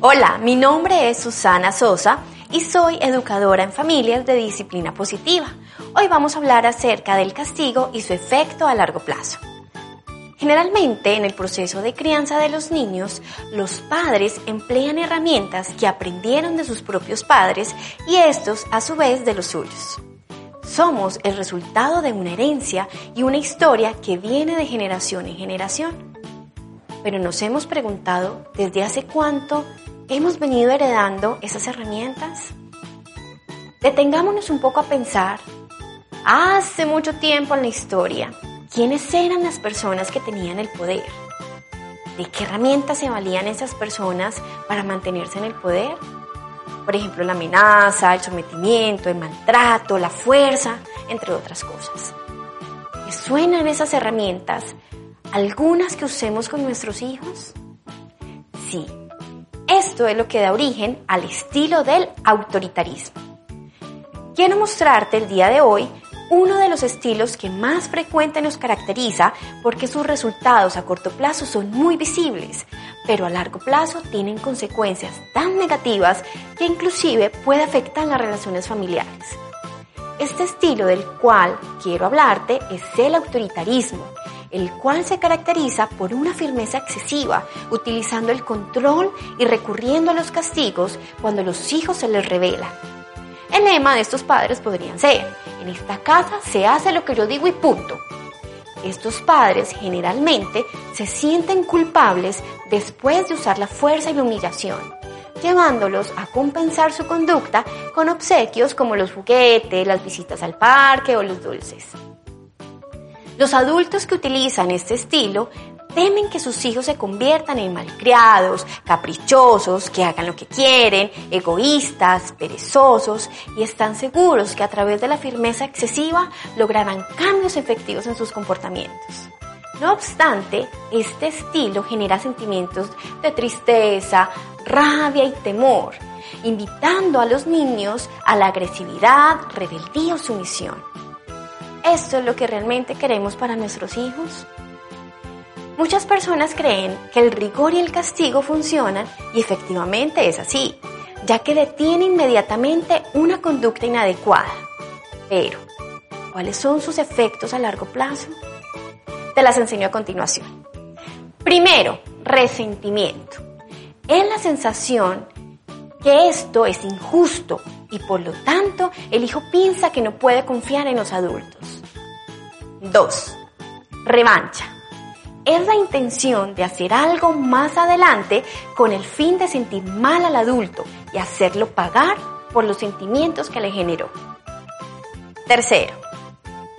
Hola, mi nombre es Susana Sosa y soy educadora en familias de disciplina positiva. Hoy vamos a hablar acerca del castigo y su efecto a largo plazo. Generalmente en el proceso de crianza de los niños, los padres emplean herramientas que aprendieron de sus propios padres y estos a su vez de los suyos. Somos el resultado de una herencia y una historia que viene de generación en generación. Pero nos hemos preguntado desde hace cuánto hemos venido heredando esas herramientas. Detengámonos un poco a pensar, hace mucho tiempo en la historia, ¿quiénes eran las personas que tenían el poder? ¿De qué herramientas se valían esas personas para mantenerse en el poder? Por ejemplo, la amenaza, el sometimiento, el maltrato, la fuerza, entre otras cosas. ¿Me suenan esas herramientas algunas que usemos con nuestros hijos? Sí, esto es lo que da origen al estilo del autoritarismo. Quiero mostrarte el día de hoy uno de los estilos que más frecuente nos caracteriza porque sus resultados a corto plazo son muy visibles, pero a largo plazo tienen consecuencias tan negativas que inclusive puede afectar las relaciones familiares. Este estilo del cual quiero hablarte es el autoritarismo el cual se caracteriza por una firmeza excesiva, utilizando el control y recurriendo a los castigos cuando los hijos se les revelan. El lema de estos padres podrían ser, en esta casa se hace lo que yo digo y punto. Estos padres generalmente se sienten culpables después de usar la fuerza y la humillación, llevándolos a compensar su conducta con obsequios como los juguetes, las visitas al parque o los dulces. Los adultos que utilizan este estilo temen que sus hijos se conviertan en malcriados, caprichosos, que hagan lo que quieren, egoístas, perezosos y están seguros que a través de la firmeza excesiva lograrán cambios efectivos en sus comportamientos. No obstante, este estilo genera sentimientos de tristeza, rabia y temor, invitando a los niños a la agresividad, rebeldía o sumisión. ¿Esto es lo que realmente queremos para nuestros hijos? Muchas personas creen que el rigor y el castigo funcionan y efectivamente es así, ya que detiene inmediatamente una conducta inadecuada. Pero, ¿cuáles son sus efectos a largo plazo? Te las enseño a continuación. Primero, resentimiento. Es la sensación que esto es injusto y por lo tanto el hijo piensa que no puede confiar en los adultos. 2. Revancha. Es la intención de hacer algo más adelante con el fin de sentir mal al adulto y hacerlo pagar por los sentimientos que le generó. Tercero,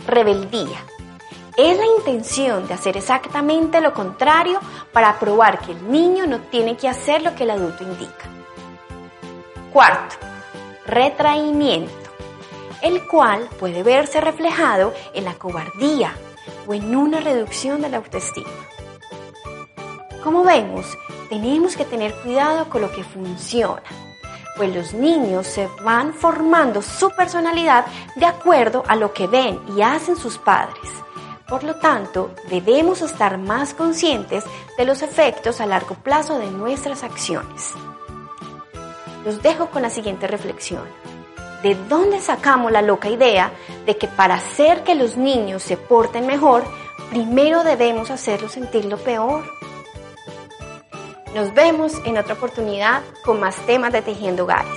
rebeldía. Es la intención de hacer exactamente lo contrario para probar que el niño no tiene que hacer lo que el adulto indica. Cuarto, retraimiento, el cual puede verse reflejado en la cobardía o en una reducción de la autoestima. Como vemos, tenemos que tener cuidado con lo que funciona, pues los niños se van formando su personalidad de acuerdo a lo que ven y hacen sus padres. Por lo tanto, debemos estar más conscientes de los efectos a largo plazo de nuestras acciones los dejo con la siguiente reflexión. ¿De dónde sacamos la loca idea de que para hacer que los niños se porten mejor, primero debemos hacerlos sentir lo peor? Nos vemos en otra oportunidad con más temas de Tejiendo Hogares.